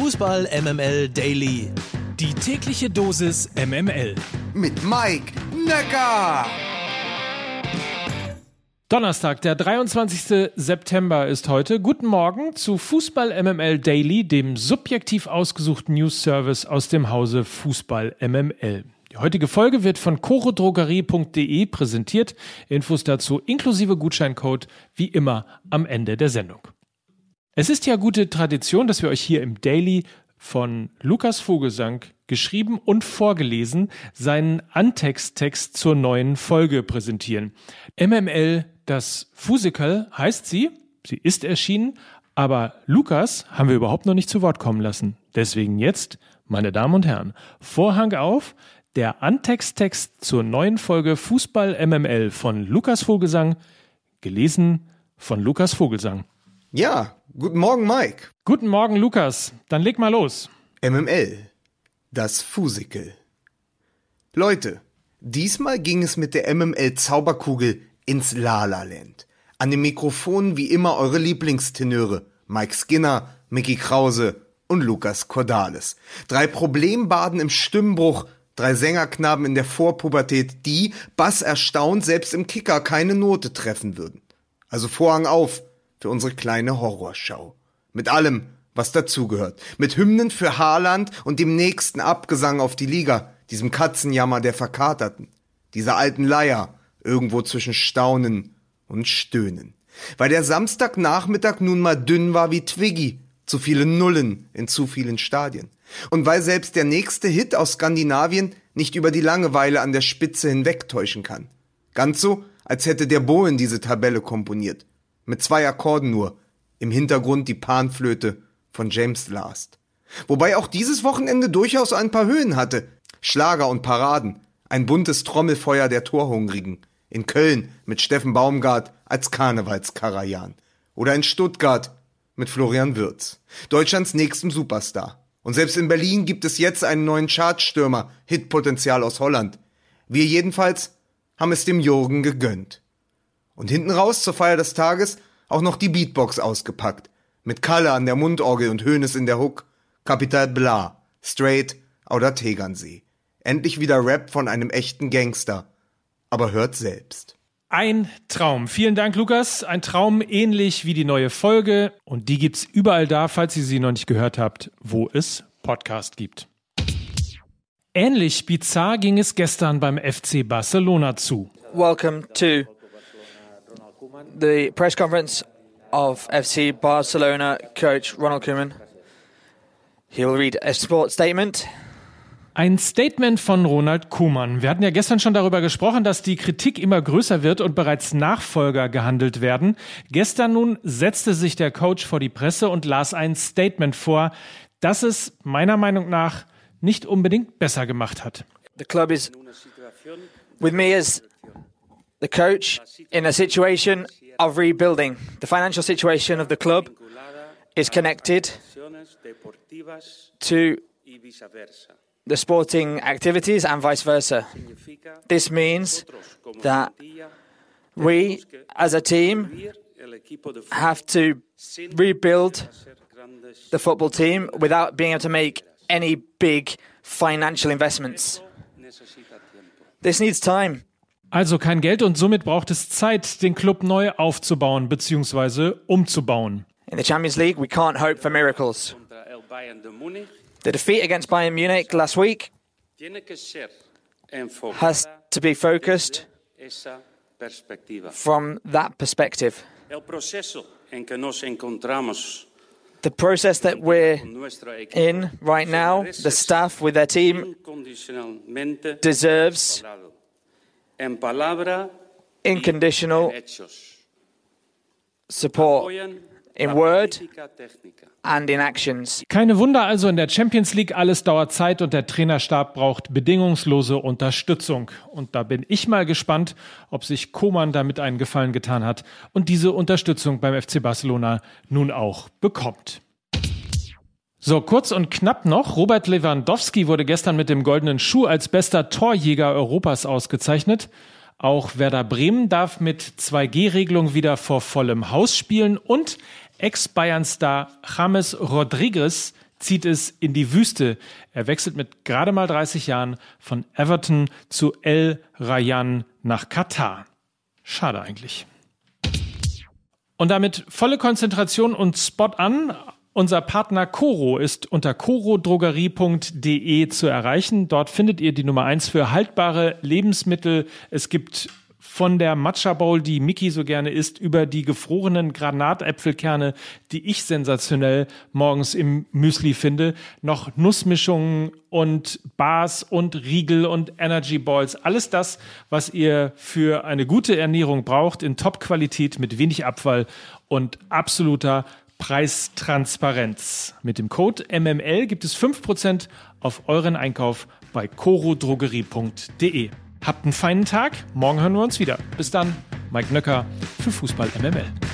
Fußball MML Daily. Die tägliche Dosis MML. Mit Mike Necker. Donnerstag, der 23. September ist heute. Guten Morgen zu Fußball MML Daily, dem subjektiv ausgesuchten News Service aus dem Hause Fußball MML. Die heutige Folge wird von chorodrogerie.de präsentiert. Infos dazu inklusive Gutscheincode wie immer am Ende der Sendung. Es ist ja gute Tradition, dass wir euch hier im Daily von Lukas Vogelsang geschrieben und vorgelesen seinen Antexttext zur neuen Folge präsentieren. MML, das Fusical heißt sie, sie ist erschienen, aber Lukas haben wir überhaupt noch nicht zu Wort kommen lassen. Deswegen jetzt, meine Damen und Herren, Vorhang auf, der Antexttext zur neuen Folge Fußball MML von Lukas Vogelsang, gelesen von Lukas Vogelsang. Ja, guten Morgen, Mike. Guten Morgen, Lukas. Dann leg mal los. MML. Das Fusikel. Leute, diesmal ging es mit der MML Zauberkugel ins Lala-Land. An den Mikrofonen wie immer eure Lieblingstenöre. Mike Skinner, Mickey Krause und Lukas Cordalis. Drei Problembaden im Stimmbruch, drei Sängerknaben in der Vorpubertät, die, bass erstaunt, selbst im Kicker keine Note treffen würden. Also Vorhang auf, für unsere kleine Horrorschau. Mit allem, was dazugehört. Mit Hymnen für Haaland und dem nächsten Abgesang auf die Liga, diesem Katzenjammer der Verkaterten, dieser alten Leier, irgendwo zwischen Staunen und Stöhnen. Weil der Samstagnachmittag nun mal dünn war wie Twiggy, zu viele Nullen in zu vielen Stadien. Und weil selbst der nächste Hit aus Skandinavien nicht über die Langeweile an der Spitze hinwegtäuschen kann. Ganz so, als hätte der Bohlen diese Tabelle komponiert mit zwei Akkorden nur, im Hintergrund die Panflöte von James Last. Wobei auch dieses Wochenende durchaus ein paar Höhen hatte. Schlager und Paraden, ein buntes Trommelfeuer der Torhungrigen. In Köln mit Steffen Baumgart als Karnevalskarajan. Oder in Stuttgart mit Florian Würz, Deutschlands nächstem Superstar. Und selbst in Berlin gibt es jetzt einen neuen Chartstürmer, Hitpotenzial aus Holland. Wir jedenfalls haben es dem Jürgen gegönnt. Und hinten raus zur Feier des Tages auch noch die Beatbox ausgepackt. Mit Kalle an der Mundorgel und Hönes in der Hook. Kapital Bla, Straight oder Tegernsee. Endlich wieder Rap von einem echten Gangster. Aber hört selbst. Ein Traum. Vielen Dank, Lukas. Ein Traum ähnlich wie die neue Folge. Und die gibt's überall da, falls ihr sie noch nicht gehört habt, wo es Podcast gibt. Ähnlich bizarr ging es gestern beim FC Barcelona zu. Welcome to the press conference of FC Barcelona coach Ronald Koeman. He will read a sports statement. Ein Statement von Ronald Koeman. Wir hatten ja gestern schon darüber gesprochen, dass die Kritik immer größer wird und bereits Nachfolger gehandelt werden. Gestern nun setzte sich der Coach vor die Presse und las ein Statement vor, das es meiner Meinung nach nicht unbedingt besser gemacht hat. The club is with me as the coach in a situation of rebuilding. The financial situation of the club is connected to the sporting activities and vice versa. This means that we, as a team, have to rebuild the football team without being able to make any big financial investments. This needs time. Also kein Geld und somit braucht es Zeit, den Club neu aufzubauen bzw. umzubauen. In the Champions League, we can't hope for miracles. The defeat against Bayern Munich last week has to be focused from that perspective. The process that we're in right now, the staff with their team deserves unconditional support in word and in actions. Keine Wunder also in der Champions League, alles dauert Zeit und der Trainerstab braucht bedingungslose Unterstützung. Und da bin ich mal gespannt, ob sich Koman damit einen Gefallen getan hat und diese Unterstützung beim FC Barcelona nun auch bekommt. So, kurz und knapp noch. Robert Lewandowski wurde gestern mit dem goldenen Schuh als bester Torjäger Europas ausgezeichnet. Auch Werder Bremen darf mit 2G-Regelung wieder vor vollem Haus spielen und Ex-Bayern-Star James Rodriguez zieht es in die Wüste. Er wechselt mit gerade mal 30 Jahren von Everton zu El Rayan nach Katar. Schade eigentlich. Und damit volle Konzentration und Spot an. Unser Partner Coro ist unter corodrogerie.de zu erreichen. Dort findet ihr die Nummer eins für haltbare Lebensmittel. Es gibt von der Matcha Bowl, die Mickey so gerne isst, über die gefrorenen Granatäpfelkerne, die ich sensationell morgens im Müsli finde, noch Nussmischungen und Bars und Riegel und Energy Balls. Alles das, was ihr für eine gute Ernährung braucht, in Top-Qualität mit wenig Abfall und absoluter Preistransparenz. Mit dem Code MML gibt es 5% auf euren Einkauf bei corodrogerie.de. Habt einen feinen Tag. Morgen hören wir uns wieder. Bis dann. Mike Nöcker für Fußball MML.